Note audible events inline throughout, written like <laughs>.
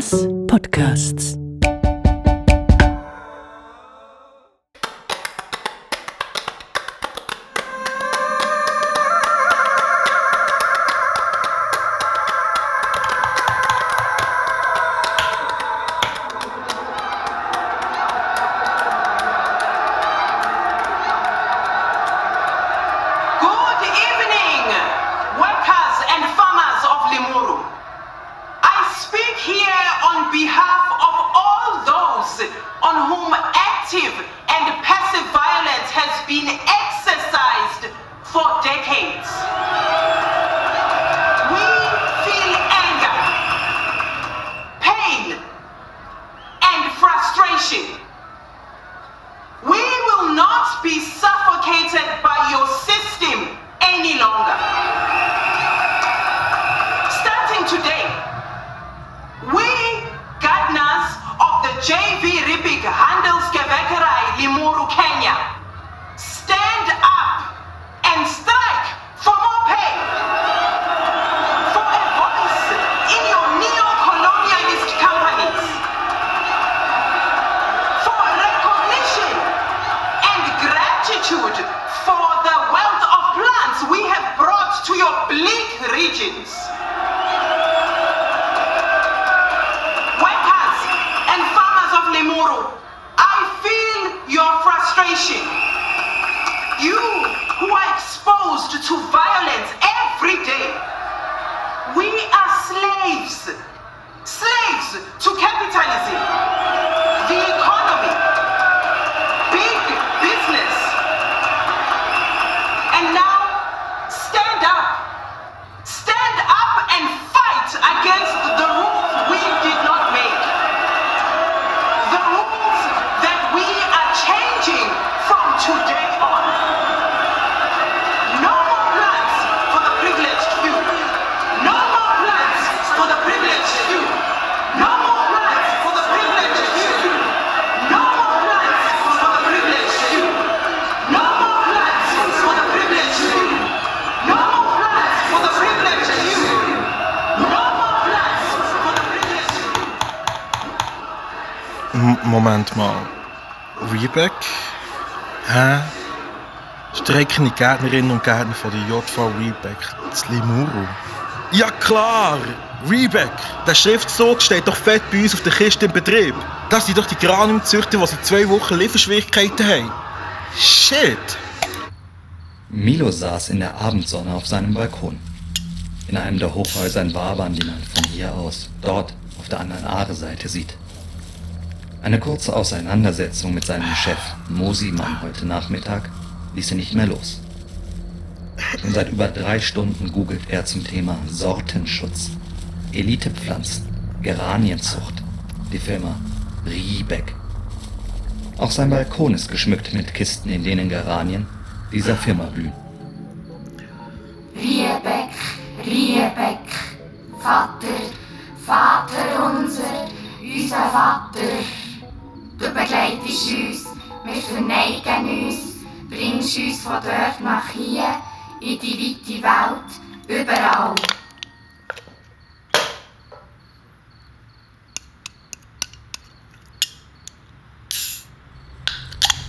Podcasts. Moment mal. Reback? Hä? Streikende Gärtnerinnen und Gärtner von der JV Reback, das Limuru. Ja klar! Reback! Der Schriftzug steht doch fett bei uns auf der Kiste im Betrieb. Das sind doch die Graniumzüchter, die seit zwei Wochen Lieferschwierigkeiten haben. Shit! Milo saß in der Abendsonne auf seinem Balkon. In einem der Hochhäuser in Wabern, die man von hier aus, dort auf der anderen Aare-Seite sieht. Eine kurze Auseinandersetzung mit seinem Chef, Mosimann, heute Nachmittag, ließ er nicht mehr los. Und seit über drei Stunden googelt er zum Thema Sortenschutz, Elitepflanzen, Geranienzucht, die Firma Riebeck. Auch sein Balkon ist geschmückt mit Kisten, in denen Geranien dieser Firma blühen. Riebeck, Riebeck, Vater, Vater unser, unser Vater. Du begleitest uns, wir verneigen uns, bringst uns von dort nach hier, in die weite Welt, überall.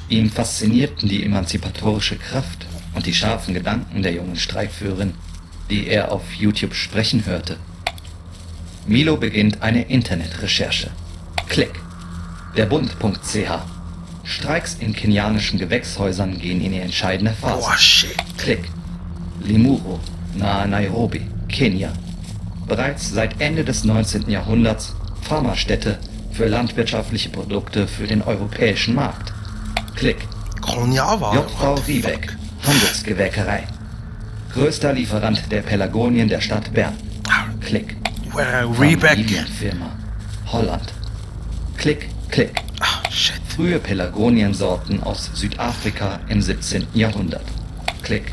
Ihn faszinierten die emanzipatorische Kraft und die scharfen Gedanken der jungen Streikführerin, die er auf YouTube sprechen hörte. Milo beginnt eine Internetrecherche. Klick. Der Bund.ch. Streiks in kenianischen Gewächshäusern gehen in die entscheidende Phase. Boah, shit. Klick. Limuru, nahe Nairobi, Kenia. Bereits seit Ende des 19. Jahrhunderts Pharmastätte für landwirtschaftliche Produkte für den europäischen Markt. Klick. Kolonialware? JV Riebeck, fuck? Handelsgewerkerei. Größter Lieferant der Pelagonien der Stadt Bern. Klick. Reback. Familienfirma. Holland. Klick, klick. Ah, shit. Frühe Pelagoniensorten aus Südafrika im 17. Jahrhundert. Klick.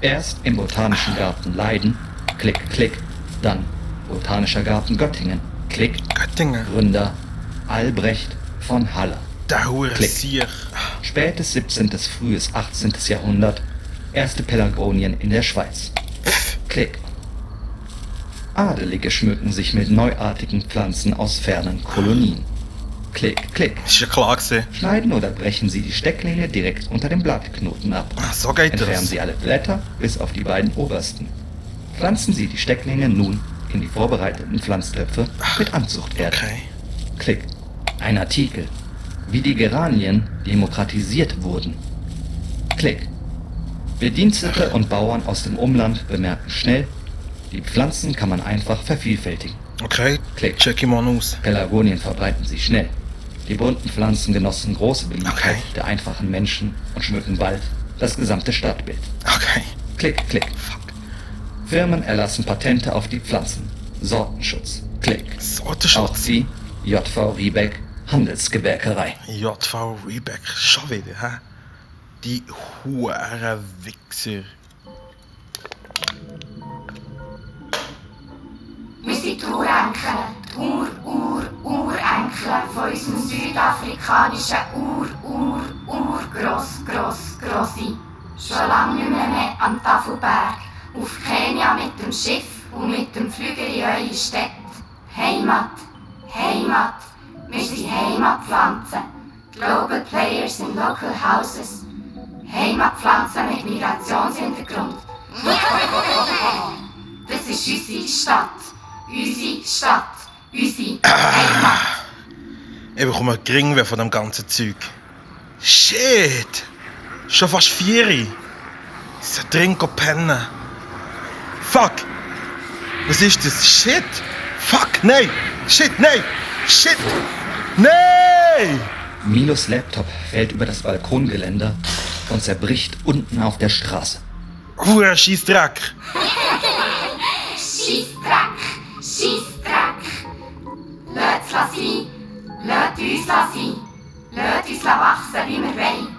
Erst im Botanischen Garten Leiden. Klick, klick. Dann Botanischer Garten Göttingen. Klick. Göttingen. Gründer Albrecht von Haller. Hure Klick. Spätes 17. bis frühes 18. Jahrhundert. Erste Pelagonien in der Schweiz. Klick. Adelige schmücken sich mit neuartigen Pflanzen aus fernen Kolonien. Klick, klick. Ist ja klar gewesen. Schneiden oder brechen Sie die Stecklinge direkt unter dem Blattknoten ab. Ah, So geht Entfernen das. Sie alle Blätter bis auf die beiden obersten. Pflanzen Sie die Stecklinge nun in die vorbereiteten Pflanztöpfe mit Anzuchterde. Okay. Klick. Ein Artikel. Wie die Geranien demokratisiert wurden. Klick. Bedienstete und Bauern aus dem Umland bemerken schnell, die Pflanzen kann man einfach vervielfältigen. Okay, Klick. check ich mal aus. Pelargonien verbreiten sich schnell. Die bunten Pflanzen genossen große Beliebtheit Okay. der einfachen Menschen und schmücken bald das gesamte Stadtbild. Okay. Klick, klick. Firmen erlassen Patente auf die Pflanzen. Sortenschutz. Klick. Auch Sortenschutz. sie, JV Riebeck, Handelsgewerkerei. JV Reback. Schon wieder, hä? Die hure Wichser. Wir sind Urenkel, die Ur, Ur, Urenkel von unserem südafrikanischen Ur, Ur, Ur, Gross, Gross, Grossi. Schon lange nicht mehr, mehr am Tafelberg. Auf Kenia mit dem Schiff und mit dem Flüger in eure Städte. Heimat, Heimat. Wir sind Heimatpflanzen. Global Players in Local Houses. Heimatpflanzen mit Migrationshintergrund. Das ist unsere Stadt. Unsere Stadt. Unsere Heimat. Ich bekomme Geringweh von dem ganzen Zeug. Shit! Schon fast vier. Ich soll dringend pennen. Fuck! Was ist das? Shit! Fuck! Nein! Shit! Nein! Shit! Nein! Milos Laptop fällt über das Balkongeländer und zerbricht unten auf der Straße. Hure Scheissdreck! <laughs> Scheissdreck. Uns wachsen, wie wir wollen.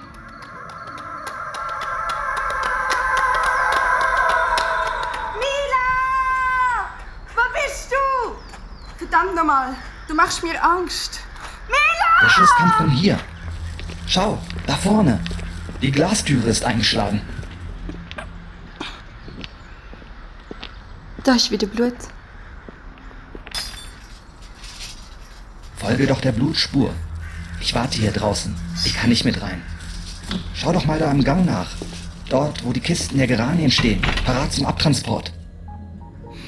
Mila! Wo bist du? Verdammt nochmal, du machst mir Angst. Mila! Der Schuss kommt von hier. Schau, da vorne. Die Glastüre ist eingeschlagen. Da ist wieder Blut. Folge doch der Blutspur. Ich warte hier draußen. Ich kann nicht mit rein. Schau doch mal da am Gang nach. Dort, wo die Kisten der Geranien stehen. Parat zum Abtransport.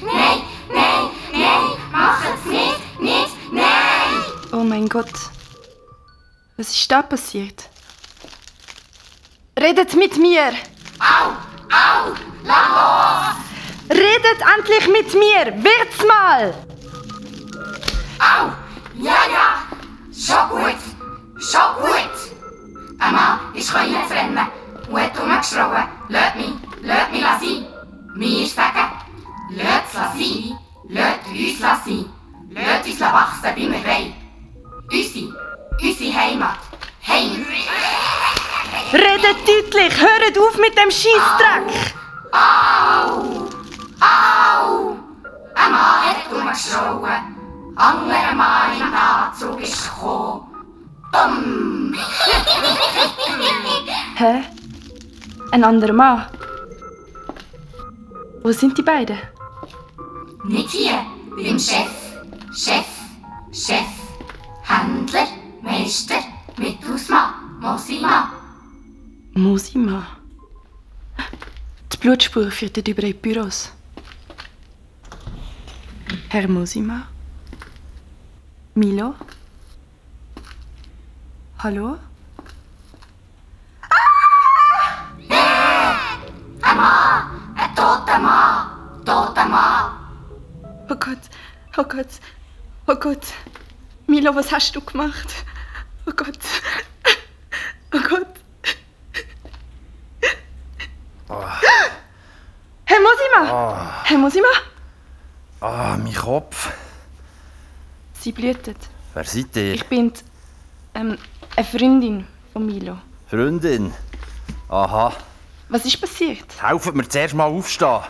Nein, nein, nein. Macht's nicht, nicht, nein. Oh mein Gott. Was ist da passiert? Redet mit mir! Au, au, lass los. Redet endlich mit mir! Wird's mal! Dem Scheissdreck! Au! Au! Ein Mann hat rumgeschrien. Anderer Mann im Anzug ist gekommen. Dumm! Hä? Ein anderer Mann? Wo sind die beiden? Nicht hier, beim. Chef, Blutspur führt über die Büros. Herr Mosima? Milo? Hallo? Ein Mann, ein toter Mann, toter Mann. Oh Gott, oh Gott, oh Gott. Milo, was hast du gemacht? Oh Gott. Oh Gott. Herr Mosima! Herr Mosima? Ah, mein Kopf. Sie blutet. Wer seid ihr? Ich bin ähm, eine Freundin von Milo. Freundin. Aha. Was ist passiert? Helfen mir zuerst mal aufstehen.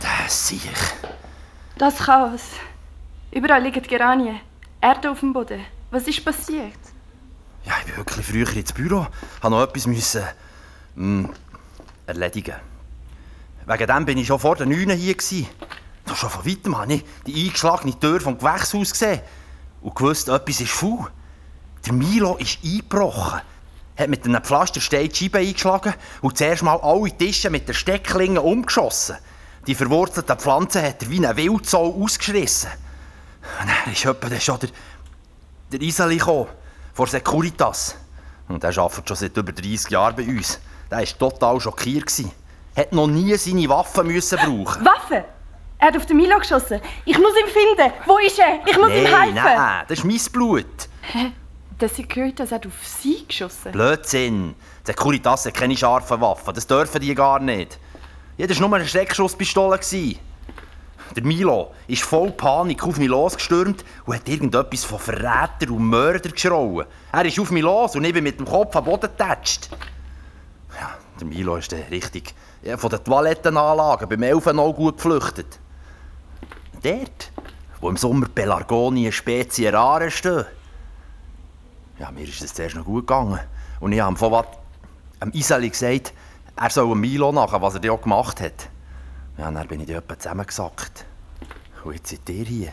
Das sehe ich. Das Chaos. Überall liegen Geranien. Erde auf dem Boden. Was ist passiert? Ja, ich bin wirklich früher ins Büro. Habe noch etwas müssen Erledigen. Wegen dem bin ich schon vor den 9 hier. Gewesen. Schon von weitem habe ich die eingeschlagene Tür vom Gewächshaus gesehen und gewusst, etwas ist faul. Der Milo ist eingebrochen, hat mit einem Pflasterstein die eingeschlagen und zuerst mal alle Tische mit der Steckklinge umgeschossen. Die verwurzelten Pflanzen hat er wie ein Wildsau ausgeschrissen. Und dann ist dann schon der, der Iseli gekommen, vor Securitas. Und der arbeitet schon seit über 30 Jahren bei uns. Der war total schockiert. gewesen. Hat noch nie seine Waffen müssen brauchen. Waffe! Er hat auf den Milo geschossen. Ich muss ihn finden. Wo ist er? Ich muss ihm Nein, helfen. nein, das ist mein Blut. Der Securitas hat auf sie geschossen. Blödsinn. Die Securitas hat keine scharfen Waffen. Das dürfen die gar nicht. Ja, das war nur eine Schreckschusspistole. Der Milo ist voll Panik auf mich losgestürmt und hat irgendetwas von Verräter und Mörder geschrauen. Er ist auf mich los und ich bin mit dem Kopf am Boden getatscht. Ja, der Milo ist dann richtig ja, von den Toilettenanlagen beim Elfen auch gut geflüchtet. Dort, wo im Sommer Pelargonien Spezien rare stehen. Ja, mir ist es zuerst noch gut gegangen. Und ich habe von am Iseli gesagt, er soll Milo nachher, was er da auch gemacht hat. Ja, dann bin ich da etwa zusammengesackt. Und jetzt seid ihr hier.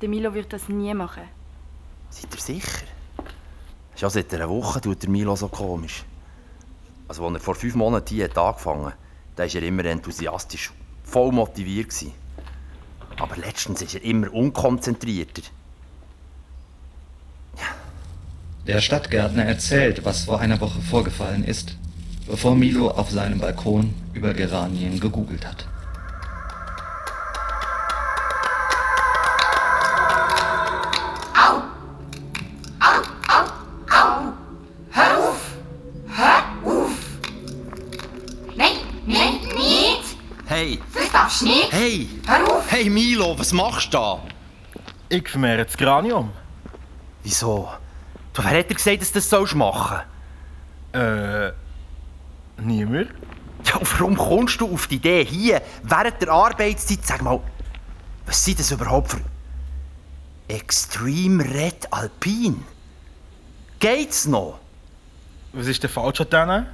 Der Milo wird das nie machen. Seid ihr sicher? Schon seit einer Woche tut der Milo so komisch. Also, als er vor fünf Monaten hier angefangen hat, da war er immer enthusiastisch, voll motiviert. Gewesen. Aber letztens ist er immer unkonzentrierter. Der Stadtgärtner erzählt, was vor einer Woche vorgefallen ist, bevor Milo auf seinem Balkon über Geranien gegoogelt hat. Au! Au, au, au! Hör auf! Hör auf! Nein, nein, nicht! Hey, Das darfst du nicht! hey, Hör auf! hey Milo, was machst du da? Ich vermehre das Granium. Wieso? Du, wer hat dir gesagt, dass du das sollst machen Äh. Niemand? Ja, und warum kommst du auf die Idee hier, während der Arbeitszeit, sag mal, was sind das überhaupt für Extreme Red Alpine? Geht's noch? Was ist denn falsch an denen?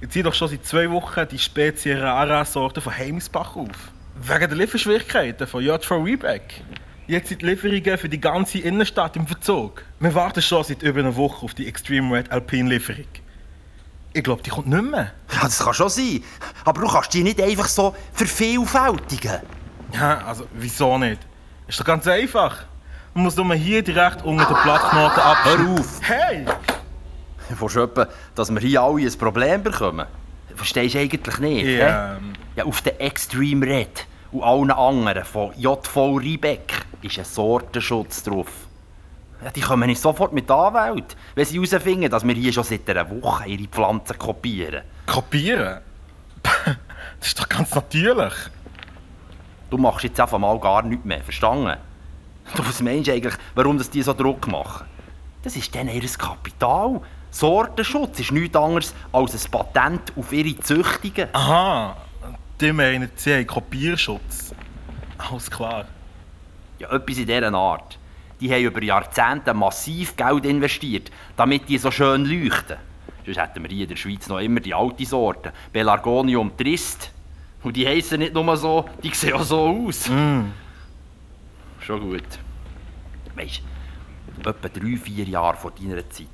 Ich ziehe doch schon seit zwei Wochen die Spezie Rara-Sorte von Heimisbach auf. Wegen der Lieferschwierigkeiten von JV Reback. Jetzt sind die Lieferungen für die ganze Innenstadt im Verzug. Wir warten schon seit über einer Woche auf die Extreme Red Alpine Lieferung. Ich glaube, die kommt nicht mehr. Ja, das kann schon sein. Aber du kannst die nicht einfach so vervielfältigen. Ja, also wieso nicht? Ist doch ganz einfach. Man muss nur hier direkt unter den Plattknoten ab. Hör auf! Hey! Du willst etwa, dass wir hier alle ein Problem bekommen? Verstehst du eigentlich nicht? hä? Ja, Ja, auf den Extreme Red und allen anderen von JV Riebeck ist ein Sortenschutz drauf. Ja, die kommen nicht sofort mit Anwalt, wenn sie herausfinden, dass wir hier schon seit einer Woche ihre Pflanzen kopieren. kopieren? <laughs> Das ist doch ganz natürlich. Du machst jetzt einfach mal gar nichts mehr, verstanden? Du, was meinst eigentlich, warum das die so Druck machen? Das ist dann ihr Kapital. Sortenschutz ist nichts anderes als ein Patent auf ihre Züchtungen. Aha, die meinen, sie haben Kopierschutz. Alles klar. Ja, etwas in dieser Art. Die haben über Jahrzehnte massiv Geld investiert, damit die so schön leuchten. Sonst hätten wir hier in der Schweiz noch immer die alte Sorte, Pelargonium trist. Und die heissen nicht nur so, die sehen auch so aus. Schon gut. Weisst du, etwa drei, vier Jahre vor deiner Zeit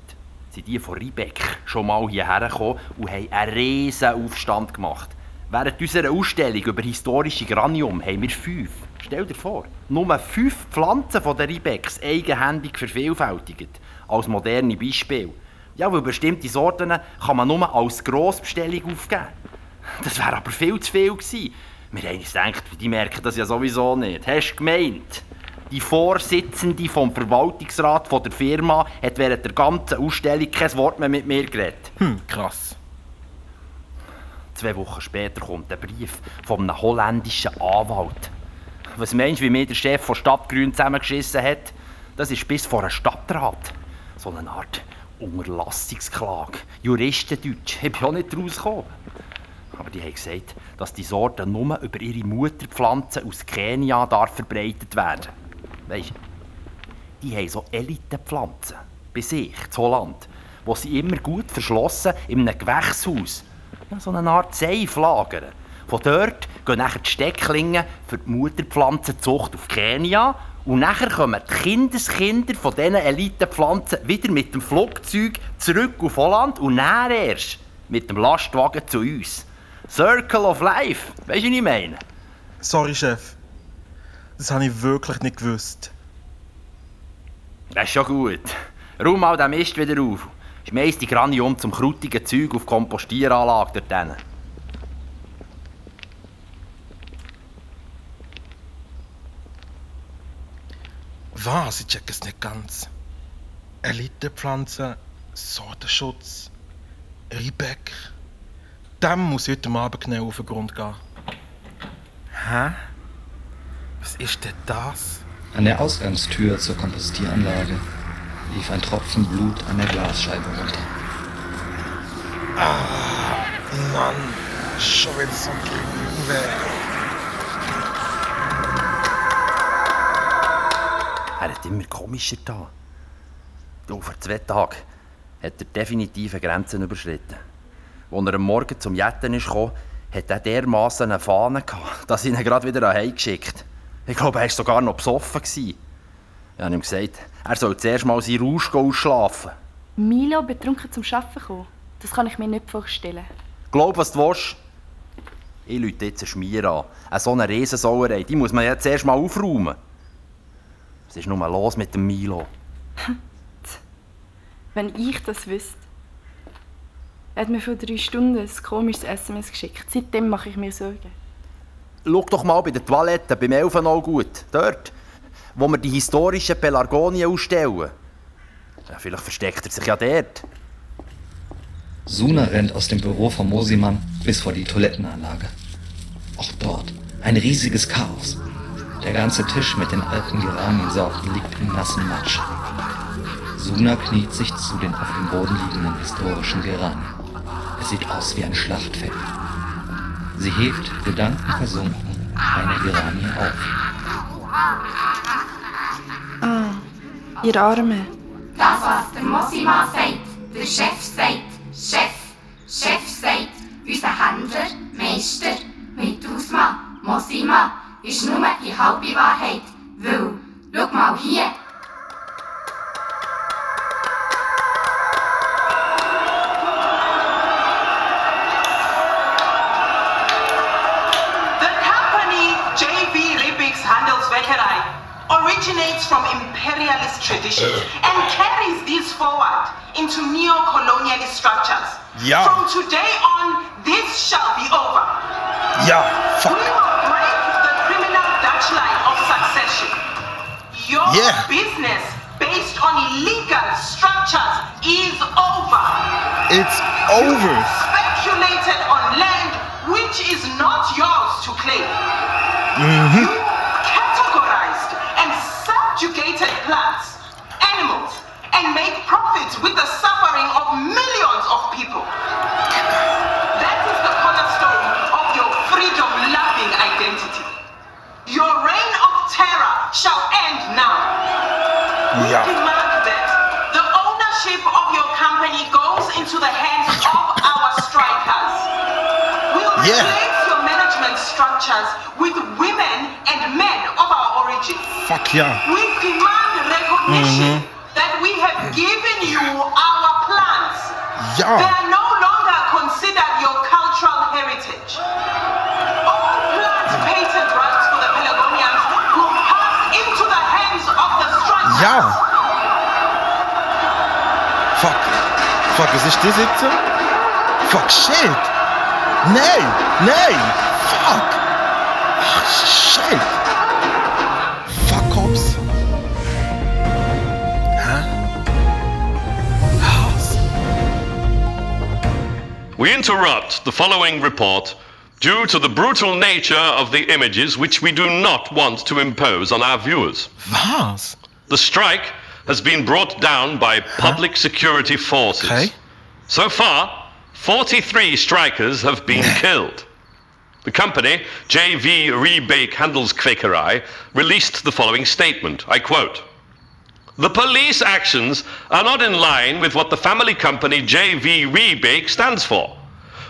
sind die von Riebeck schon mal hierher gekommen und haben einen riesen Aufstand gemacht. Während unserer Ausstellung über historische Granium haben wir fünf, stell dir vor, nur fünf Pflanzen von den Riebecks eigenhändig vervielfältigt. Als moderne Beispiel. Ja, weil bestimmte Sorten kann man nur als Grossbestellung aufgeben. Das wäre aber viel zu viel gewesen. Wir haben uns gedacht, die merken das ja sowieso nicht. Hast du gemeint? Die Vorsitzende vom Verwaltungsrat von der Firma hat während der ganzen Ausstellung kein Wort mehr mit mir geredet. Hm, krass. Zwei Wochen später kommt ein Brief von einem holländischen Anwalt. Was meinst du, wie mir der Chef von Stadtgrün zusammengeschissen hat? Das ist bis vor einen Stadtrat. So eine Art Unterlassungsklage. Juristendeutsch. Ich bin auch nicht rausgekommen. Aber die haben gesagt, dass die Sorte nur über ihre Mutterpflanzen aus Kenia darf verbreitet werden. Weisst die haben so Elitepflanzen bei sich, in Holland, wo sie immer gut verschlossen in einem Gewächshaus, so eine Art Seif lagern. Von dort gehen nachher die Stecklinge für die Mutterpflanzenzucht auf Kenia und nachher kommen die Kindeskinder von diesen Elitepflanzen wieder mit dem Flugzeug zurück auf Holland und dann erst mit dem Lastwagen zu uns. Circle of Life, weißt du, was ich meine? Sorry, Chef. Das habe ich wirklich nicht gewusst. Das ist schon gut. Räum mal den Mist wieder auf. Schmeiß die Granium zum krutigen Zeug auf die Kompostieranlage dort Was? Ich check es nicht ganz. Elitepflanzen, Sortenschutz, Riebeck. Dem muss ich heute Abend genau auf den Grund gehen. Hä? Was ist denn das? An der Ausgangstür zur Kompostieranlage lief ein Tropfen Blut an der Glasscheibe runter. Mann, schon wieder so grün Er immer komischer da. Du, vor zwei Tagen hat er definitive Grenzen überschritten. Als er am Morgen zum Jetten ist gekommen, hat er dermassen eine Fahne gehabt, <laughs> dass ich ihn gerade wieder nach geschickt Ich glaube, er war sogar noch besoffen. Ich habe ihm gesagt, er soll zuerst mal seinen Rausch ausschlafen. Milo betrunken zum Arbeiten kommen? Das kann ich mir nicht vorstellen. Glaub, was du willst. Ich lüte jetzt einen Schmier an. Eine so eine Riesensauerei, die muss man jetzt erst mal aufräumen. Was ist nun mal los mit dem Milo? Wenn ich das wüsste. Er hat mir vor drei Stunden ein komisches SMS geschickt. Seitdem mache ich mir Sorgen. Schau doch mal bei der Toilette, beim Elfenau gut. Dort, wo wir die historischen Pelargonien ausstellen. Ja, vielleicht versteckt er sich ja dort. Suna rennt aus dem Büro von Mosimann bis vor die Toilettenanlage. Auch dort ein riesiges Chaos. Der ganze Tisch mit den alten Geraniensorten liegt im nassen Matsch. Suna kniet sich zu den auf dem Boden liegenden historischen Geranien. Es sieht aus wie ein Schlachtfeld. Sie hebt, gedankenversunken, eine Geranie auf. Ihr Arme. Das, was der Mosima sagt, der Chef sagt, Chef, Chef sagt, unser Händler, Meister, nummer die houdbaar heet. Wow, look maar hier. The company JB Rubik's Handelswerkerei originates from imperialist traditions and carries these forward into neo-colonialist structures. Yeah. From today on, this shall be over. Yeah, fuck. Your Yeah. business based on illegal structures is over. It's over. You Speculated on land which is not yours to claim. Mhm. You categorized and subjugated plants, animals, and made profits with the structures with women and men of our origin. Fuck ja. We demand recognition mm-hmm. that we have given you our plants. Yeah. They are no longer considered your cultural heritage. All plant patent rights for the Pelagonians will pass into the hands of the strikers. Ja. Fuck. Fuck, was ist das jetzt? Fuck, shit. Nein, nein. Fuck. Fuck. Hä? Was? We interrupt the following report due to the brutal nature of the images which we do not want to impose on our viewers. Was? The strike has been brought down by public security forces. Okay. So far, 43 strikers have been killed. The company, JV Rebake Handelskwekerei, released the following statement. I quote The police actions are not in line with what the family company JV Rebake stands for.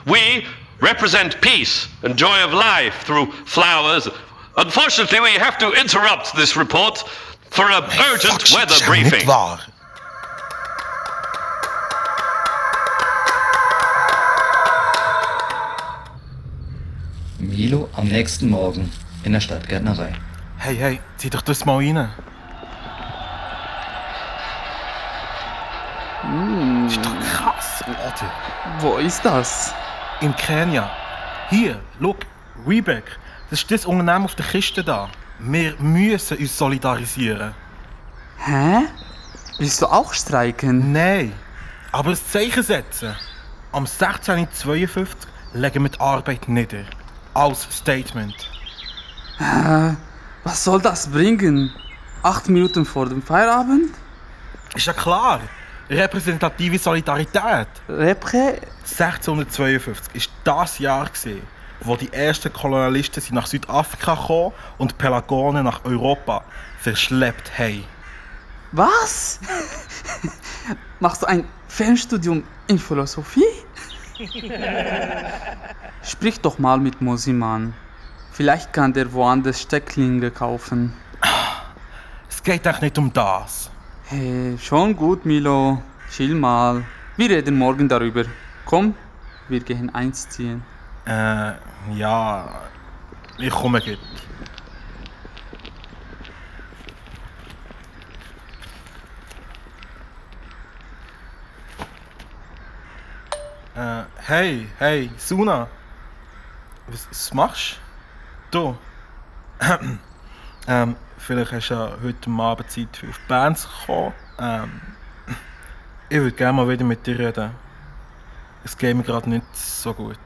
We represent peace and joy of life through flowers. Unfortunately, we have to interrupt this report for an urgent weather ist ja nicht briefing. Milo am nächsten Morgen in der Stadtgärtnerei. Hey, hey, zieh doch das mal rein. Das ist doch krass, oder? Wo ist das? In Kenia. Hier, schau, Reebok. Das ist das Unternehmen auf der Kiste da. Wir müssen uns solidarisieren. Hä? Willst du auch streiken? Nein, aber ein Zeichen setzen. Am 16.52 legen wir die Arbeit nieder. Als Statement. Äh, was soll das bringen? Acht Minuten vor dem Feierabend? Ist ja klar. Repräsentative Solidarität. Repre? 1652 ist das Jahr gewesen, wo die ersten Kolonialisten sind nach Südafrika gekommen und die Pelagonen nach Europa verschleppt haben. Was? <laughs> Machst du ein Fernstudium in Philosophie? Sprich doch mal mit Mosimann. Vielleicht kann der woanders Stecklinge kaufen. Es geht eigentlich nicht um das. Hey, schon gut, Milo. Chill mal. Wir reden morgen darüber. Komm, wir gehen eins ziehen. Äh, ja, ich komme gleich. Äh, hey, hey, Suna. Was, was machst du? <clears throat> ähm, vielleicht hast du ja heute Abend Zeit, für auf die Band zu kommen. Ähm, ich würde gerne mal wieder mit dir reden. Es geht mir gerade nicht so gut.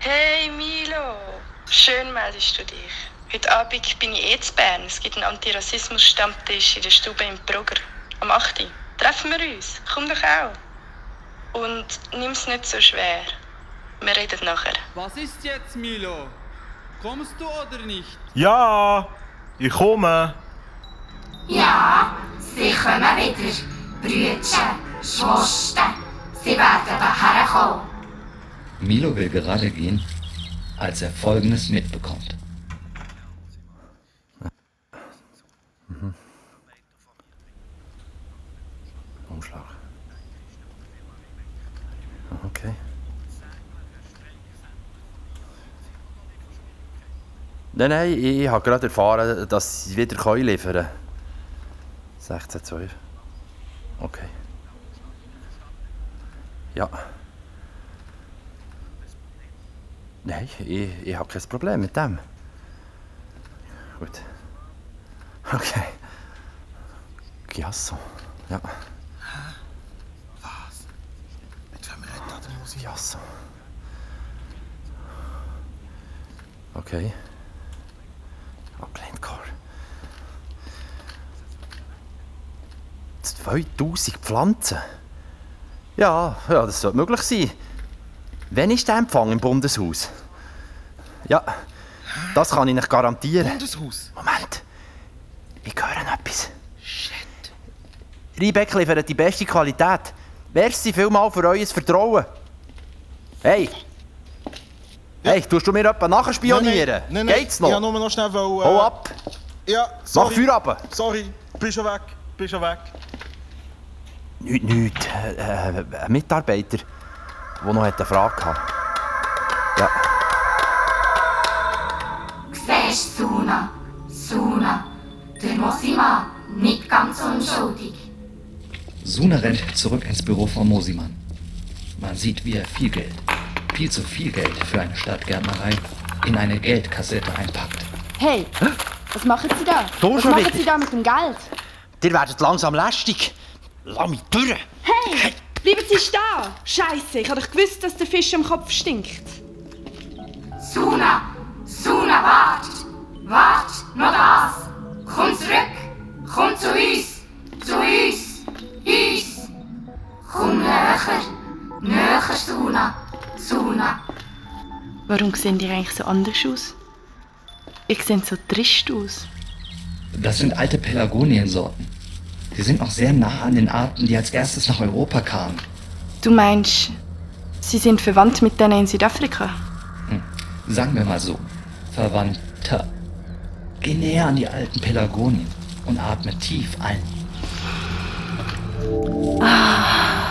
Hey Milo, schön meldest du dich. Heute Abend bin ich eh zu Bern. Es gibt einen Antirassismus-Stammtisch in der Stube im Brugger. Am 8. Uhr. Treffen wir uns. Komm doch auch. Und nimm's nicht so schwer. Wir reden nachher. Was ist jetzt, Milo? Kommst du oder nicht? Ja, ich komme. Ja, sie kommen wieder. Brüdchen, Schwester, sie werden daher kommen. Milo will gerade gehen, als er Folgendes mitbekommt. Umschlag. Okay. Nein, nein, ich, habe gerade erfahren, dass sie wieder liefern können. 1612. Okay. Ja. Nein, ich, ich habe kein Problem mit dem. Gut. Okay. Chiasso. Ja. Mit wem Chiasso. Okay. Abgelehnt, Carl. 2000 Pflanzen? Ja, ja, das sollte möglich sein. Wann ist der Empfang im Bundeshaus? Ja, das kann ich nicht garantieren. Bundeshaus. Moment. Ich höre etwas. Shit. Riebeck liefert die beste Qualität. Merci vielmal für euer Vertrauen. Hey! Hey, tust du mir etwa nachher spionieren? Nein, nein, nein, Geht's noch? Ich wollte nur noch schnell... Weil, Hau ab! Ja, Mach sorry. Feuer ab! Sorry, bist schon weg. Bist schon weg. Nicht, nicht. Äh, äh, ein Mitarbeiter, der noch eine Frage hatte. Ja. Siehst Suna, Suna, der Mosima, nicht ganz unschuldig. Suna rennt zurück ins Büro von Mosimann. Man sieht, wie er viel Geld, viel zu viel Geld für eine Stadtgärtnerei in eine Geldkassette einpackt. Hey, was machen Sie da? Du was schon machen wieder? Sie da mit dem Geld? Ihr werdet langsam lästig. Lass mich durch. Hey, bleiben Sie stehen! Scheiße, ich habe doch gewusst, dass der Fisch am Kopf stinkt. Suna, Suna, wart, wart, noch das. Komm zurück, komm zu uns, zu uns, uns. Komm näher, näher, Suna, Suna. Warum sehen die eigentlich so anders aus? Ich sehe so trist aus. Das sind alte Pelagoniensorten. Sie sind noch sehr nah an den Arten, die als erstes nach Europa kamen. Du meinst, sie sind verwandt mit denen in Südafrika? Sagen wir mal so, Verwandter. Geh näher an die alten Pelagonien und atme tief ein.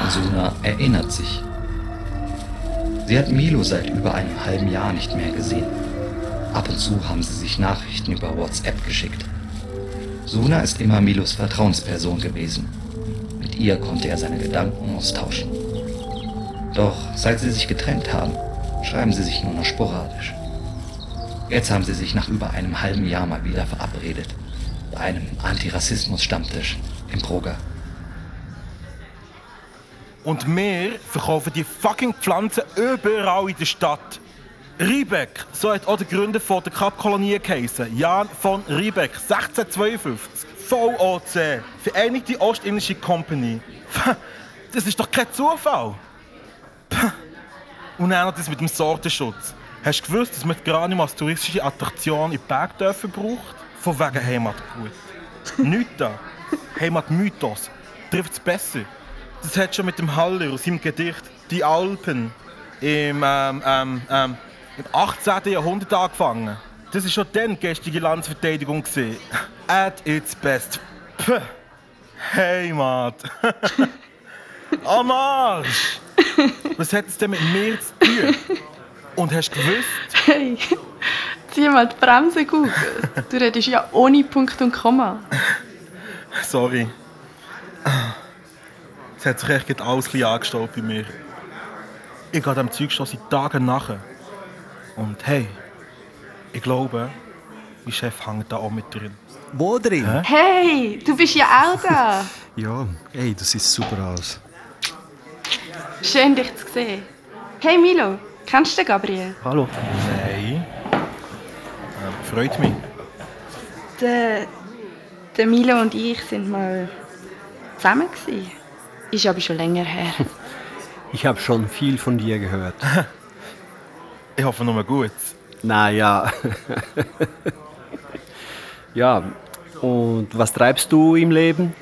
Suna erinnert sich. Sie hat Milo seit über einem halben Jahr nicht mehr gesehen. Ab und zu haben sie sich Nachrichten über WhatsApp geschickt. Suna ist immer Milos Vertrauensperson gewesen. Mit ihr konnte er seine Gedanken austauschen. Doch seit sie sich getrennt haben, schreiben sie sich nur noch sporadisch. Jetzt haben sie sich nach über einem halben Jahr mal wieder verabredet. Bei einem Antirassismus-Stammtisch im Proger. Und wir verkaufen die fucking Pflanzen überall in der Stadt. Riebeck, so hat auch der Gründer von der Kapkolonie geheißen. Jan von Riebeck, 1652. VOC, Vereinigte Ostindische Company. Das ist doch kein Zufall. Und dann noch das mit dem Sortenschutz. Hast du gewusst, dass man Granium als touristische Attraktion in Bergdörfern braucht? Von wegen Heimatgut. Nichts da. Heimatmythos. Trifft es besser. Das hat schon mit dem Haller aus seinem Gedicht Die Alpen im, ähm, ähm, ähm, im 18. Jahrhundert angefangen. Das war schon dann gestrige Landesverteidigung. <laughs> At its best. Puh. Heimat. <laughs> Am Arsch! Was hat es denn mit mir zu tun? Und hast du gewusst? Hey, zieh mal die Bremse gut. Du redest ja ohne Punkt und Komma. Sorry. Es hat sich echt alles ein bisschen angestaut bei mir. Ich gehe dem Zeug schon seit Tagen nach. Und hey, ich glaube, mein Chef hängt da auch mit drin. Wo drin? Hä? Hey, du bist ja auch da. <laughs> Ja, ey, das sieht super aus. Schön, dich zu sehen. Hey Milo, kennst du den Gabriel? Hallo. Nein. Ähm, freut mich. Der, der Milo und ich sind mal zusammen. Gewesen. Ist aber schon länger her. <laughs> Ich habe schon viel von dir gehört. Ich hoffe nur gut. Naja. <laughs> ja, und was treibst du im Leben?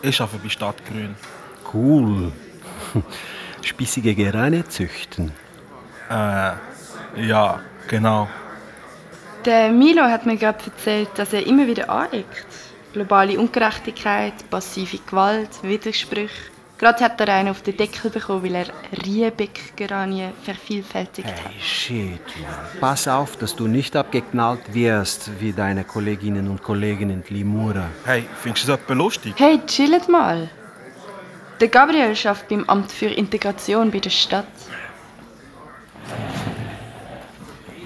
Ich arbeite bei Stadtgrün. Cool. <laughs> Spießige Gerane züchten. Äh, ja, genau. Der Milo hat mir gerade erzählt, dass er immer wieder aneckt. Globale Ungerechtigkeit, passive Gewalt, Widersprüche. Gerade hat er einen auf den Deckel bekommen, weil er Riebeck-Geranien vervielfältigt hat. Hey, shit, Mann. Pass auf, dass du nicht abgeknallt wirst wie deine Kolleginnen und Kollegen in Limura. Hey, findest du das etwa lustig? Hey, chillet mal. Der Gabriel schafft beim Amt für Integration bei der Stadt.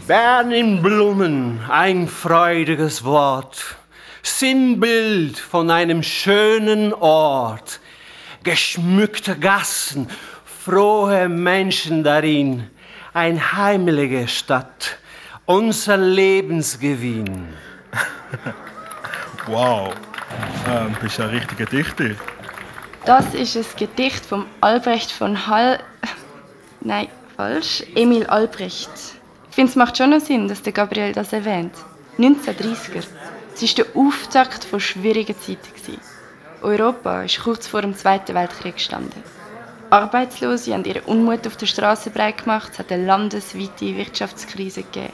Bern in Blumen, ein freudiges Wort. Sinnbild von einem schönen Ort. Geschmückte Gassen, frohe Menschen darin. Ein heimelige Stadt, unser Lebensgewinn. <laughs> Wow. Ähm, bist ja ein richtiger Dichter. Das ist ein Gedicht von Albrecht von Hall. <laughs> Nein, falsch. Emil Albrecht. Ich finde, es macht schon noch Sinn, dass der Gabriel das erwähnt. 1930er. Es war der Auftakt von schwierigen Zeiten. Europa ist kurz vor dem Zweiten Weltkrieg gestanden. Arbeitslose haben ihren Unmut auf der Straße breit gemacht. Es hat eine landesweite Wirtschaftskrise gegeben.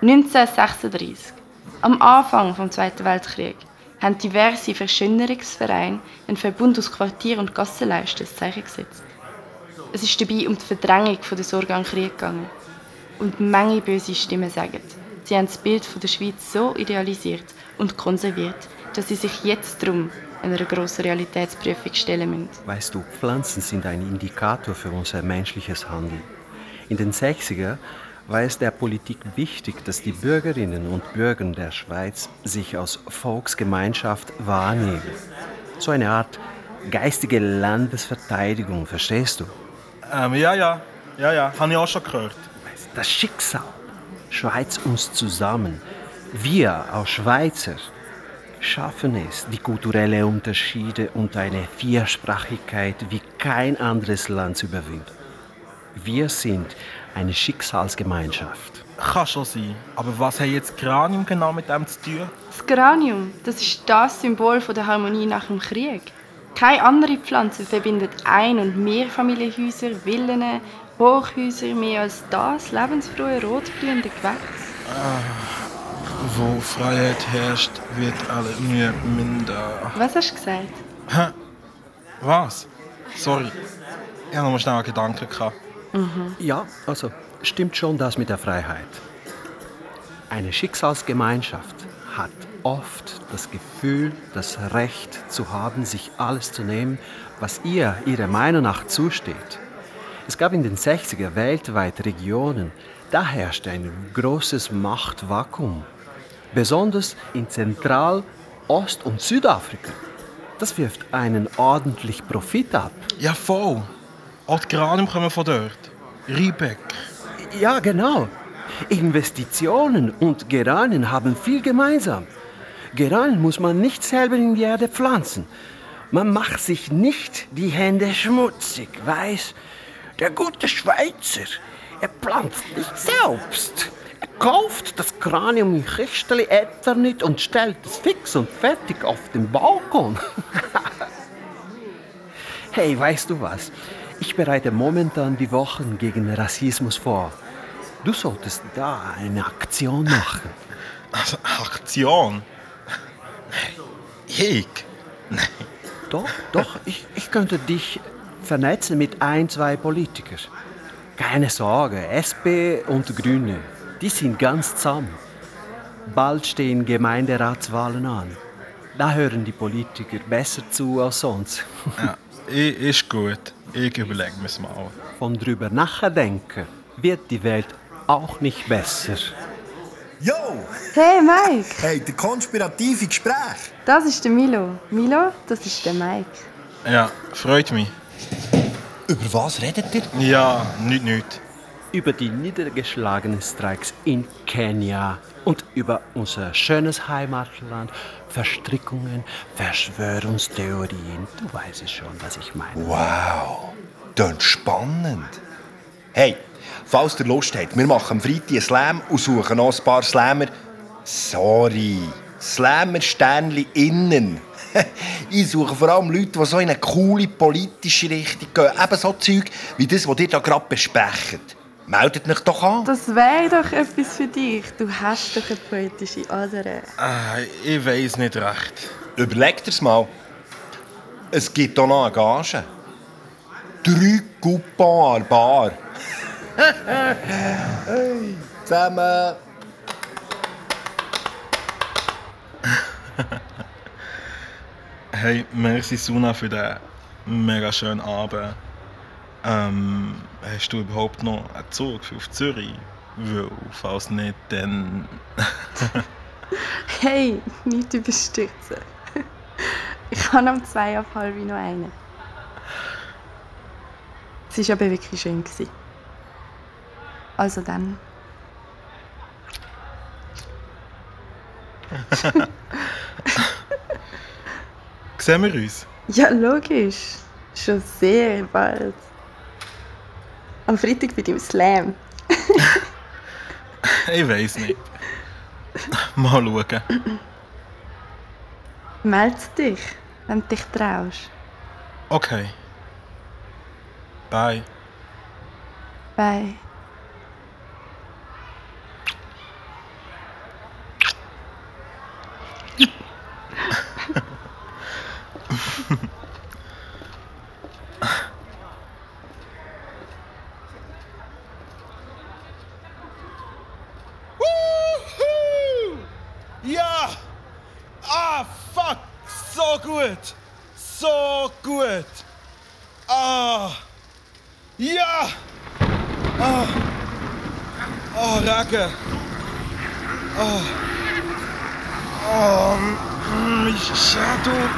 1936, am Anfang des Zweiten Weltkriegs, haben diverse Verschönerungsvereine einen Verbund aus Quartier- und Gassenleisten ins Zeichen gesetzt. Es ist dabei um die Verdrängung der Sorge an Krieg gegangen. Und Menge böse Stimmen sagen, sie haben das Bild der Schweiz so idealisiert und konserviert, dass sie sich jetzt drum einer grossen Realitätsprüfung stellen müssen. Weißt du, Pflanzen sind ein Indikator für unser menschliches Handeln. In den 60er war es der Politik wichtig, dass die Bürgerinnen und Bürger der Schweiz sich als Volksgemeinschaft wahrnehmen. So eine Art geistige Landesverteidigung, verstehst du? Ähm, ja, ja. Ja, ja. Habe ich auch schon gehört. Das Schicksal schweizt uns zusammen. Wir als Schweizer schaffen es, die kulturellen Unterschiede und eine Viersprachigkeit wie kein anderes Land zu überwinden. Wir sind eine Schicksalsgemeinschaft. Kann schon sein. Aber was hat jetzt Granium genau mit dem zu tun? Das Geranium, das ist das Symbol von der Harmonie nach dem Krieg. Keine andere Pflanze verbindet Ein- und Mehrfamilienhäuser, Villen, Hochhäuser mehr als das lebensfrohe rotblühende Gewächs. Wo Freiheit herrscht, wird alle Mühe minder. Was hast du gesagt? Hä? Was? Sorry. Ich hatte noch mal schnell einen Gedanken. Gehabt. Ja, also stimmt schon das mit der Freiheit. Eine Schicksalsgemeinschaft hat oft das Gefühl, das Recht zu haben, sich alles zu nehmen, was ihr ihrer Meinung nach zusteht. Es gab in den 60er weltweit Regionen, da herrschte ein großes Machtvakuum. Besonders in Zentral-, Ost- und Südafrika. Das wirft einen ordentlich Profit ab. Ja, voll. Auch die Granium kommen von dort. Riebeck. Ja, genau. Investitionen und Geranien haben viel gemeinsam. Geranien muss man nicht selber in die Erde pflanzen. Man macht sich nicht die Hände schmutzig, weiß? Der gute Schweizer, er pflanzt nicht selbst. Kauft das Kranium in Christeli Eternit und stellt es fix und fertig auf den Balkon. <laughs> hey, weißt du was? Ich bereite momentan die Wochen gegen Rassismus vor. Du solltest da eine Aktion machen. <laughs> Also, Aktion? Ich? Doch, doch, ich, ich könnte dich vernetzen mit ein, zwei Politikern. Keine Sorge, SP und Grüne, die sind ganz zusammen. Bald stehen Gemeinderatswahlen an. Da hören die Politiker besser zu als sonst. Ja, ist gut. Ich überlege mir's mal. Von drüber nachdenken wird die Welt auch nicht besser. Yo! Hey Mike, Hey, der konspirative Gespräch. das ist der Milo. Milo, das ist der Mike. Ja, freut mich. Über was redet ihr? Ja, nicht, nicht. Über die niedergeschlagenen Streiks in Kenia und über unser schönes Heimatland, Verstrickungen, Verschwörungstheorien. Du weißt schon, was ich meine. Wow, das spannend. Hey, falls ihr Lust habt, wir machen am Freitag einen Slam und suchen noch ein paar Slammer. Sorry, Slammer-Sternli innen. <laughs> ich suche vor allem Leute, die so in eine coole politische Richtung gehen. Eben so Zeug wie das, was ihr hier gerade besprecht. Meldet euch doch an. Das wäre doch etwas für dich. Du hast doch eine poetische Ader. Ah, ich weiß nicht recht. Überlegt dir's mal. Es gibt hier noch eine Gage. Drei Coupons Bar. hey, <laughs> zusammen. Hey, merci Suna für den mega schönen Abend. Ähm, hast du überhaupt noch einen Zug auf Zürich? Weil, falls nicht, dann... <laughs> Hey, nicht überstürzen. <laughs> Ich habe am zwei ab halb noch einen. Es war aber wirklich schön. gewesen. Also dann. <laughs> Sehen wir uns? Ja, logisch. Schon sehr bald. Am Freitag bei deinem Slam. <laughs> Ich weiß nicht. Mal schauen. Meld dich, wenn du dich traust. Okay. Bye. Bye. Wuhu! Ja! Ah, fuck! So gut! So gut! Ah! Ja! Ah! Oh, Regen! Ah! Oh, mm, mein Schädel!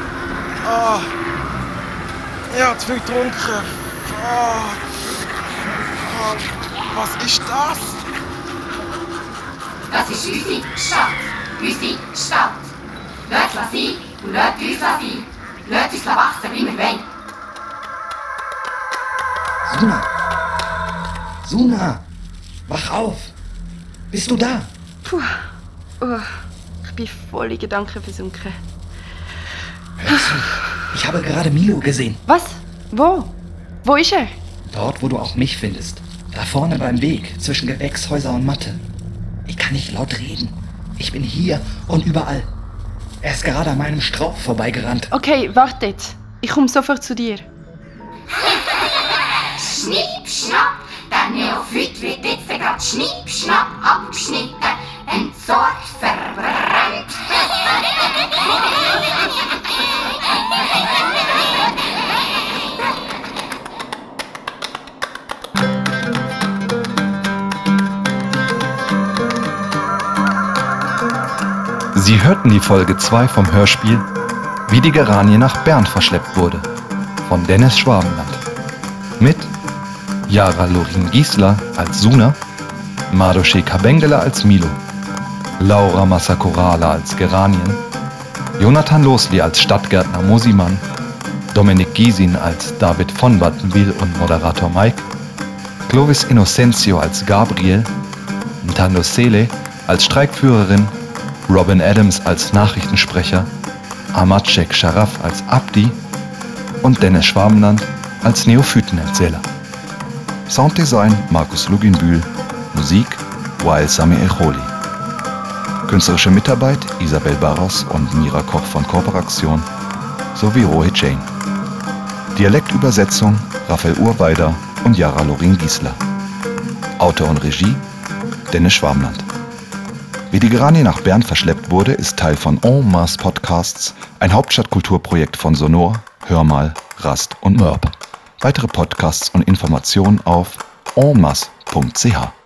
Ah! Ich hab zu viel getrunken! Fuck! Ah, was ist das? Das ist unsere Stadt. Unsere Stadt. Lasst es sein und lasst uns sein. Lasst uns wachsen, wie wir wollen. Sina, Suna, wach auf. Bist du da? Puh. Oh, ich bin voll in Gedanken versunken. Ich habe gerade Milo gesehen. Was? Wo? Wo ist er? Dort, wo du auch mich findest. Da vorne beim Weg zwischen Gewächshäuser und Matte. Ich kann nicht laut reden. Ich bin hier und überall. Er ist gerade an meinem Strauch vorbeigerannt. Okay, wartet. Ich komme sofort zu dir. Schnipp, schnapp, der Neophyt wird jetzt gerade schnipp, schnapp abgeschnitten, entsorgt, verbrannt. <laughs> Sie hörten die Folge 2 vom Hörspiel Wie die Geranie nach Bern verschleppt wurde von Dennis Schwabenland. Mit Yara Lorin Giesler als Suna, Madoshe Kabengele als Milo, Laura Massakorala als Geranien, Jonathan Losli als Stadtgärtner Mosimann, Dominik Giesin als David von Wattenwil und Moderator Mike, Clovis Innocencio als Gabriel, Ntando Sele als Streikführerin, Robin Adams als Nachrichtensprecher, Amatschek Sharaf als Abdi und Dennis Schwabenland als Neophytenerzähler. Sounddesign Markus Luginbühl, Musik Wael Sami Echoli. Künstlerische Mitarbeit Isabel Barros und Mira Koch von Kooperation sowie Rohit Jain. Dialektübersetzung Raphael Urweider und Jara Lorin Giesler. Autor und Regie Dennis Schwamland. Wie die Geranie nach Bern verschleppt wurde, ist Teil von En Masse Podcasts, ein Hauptstadtkulturprojekt von Sonor, Hörmal, Rast und Mörb. Weitere Podcasts und Informationen auf enmasse.ch.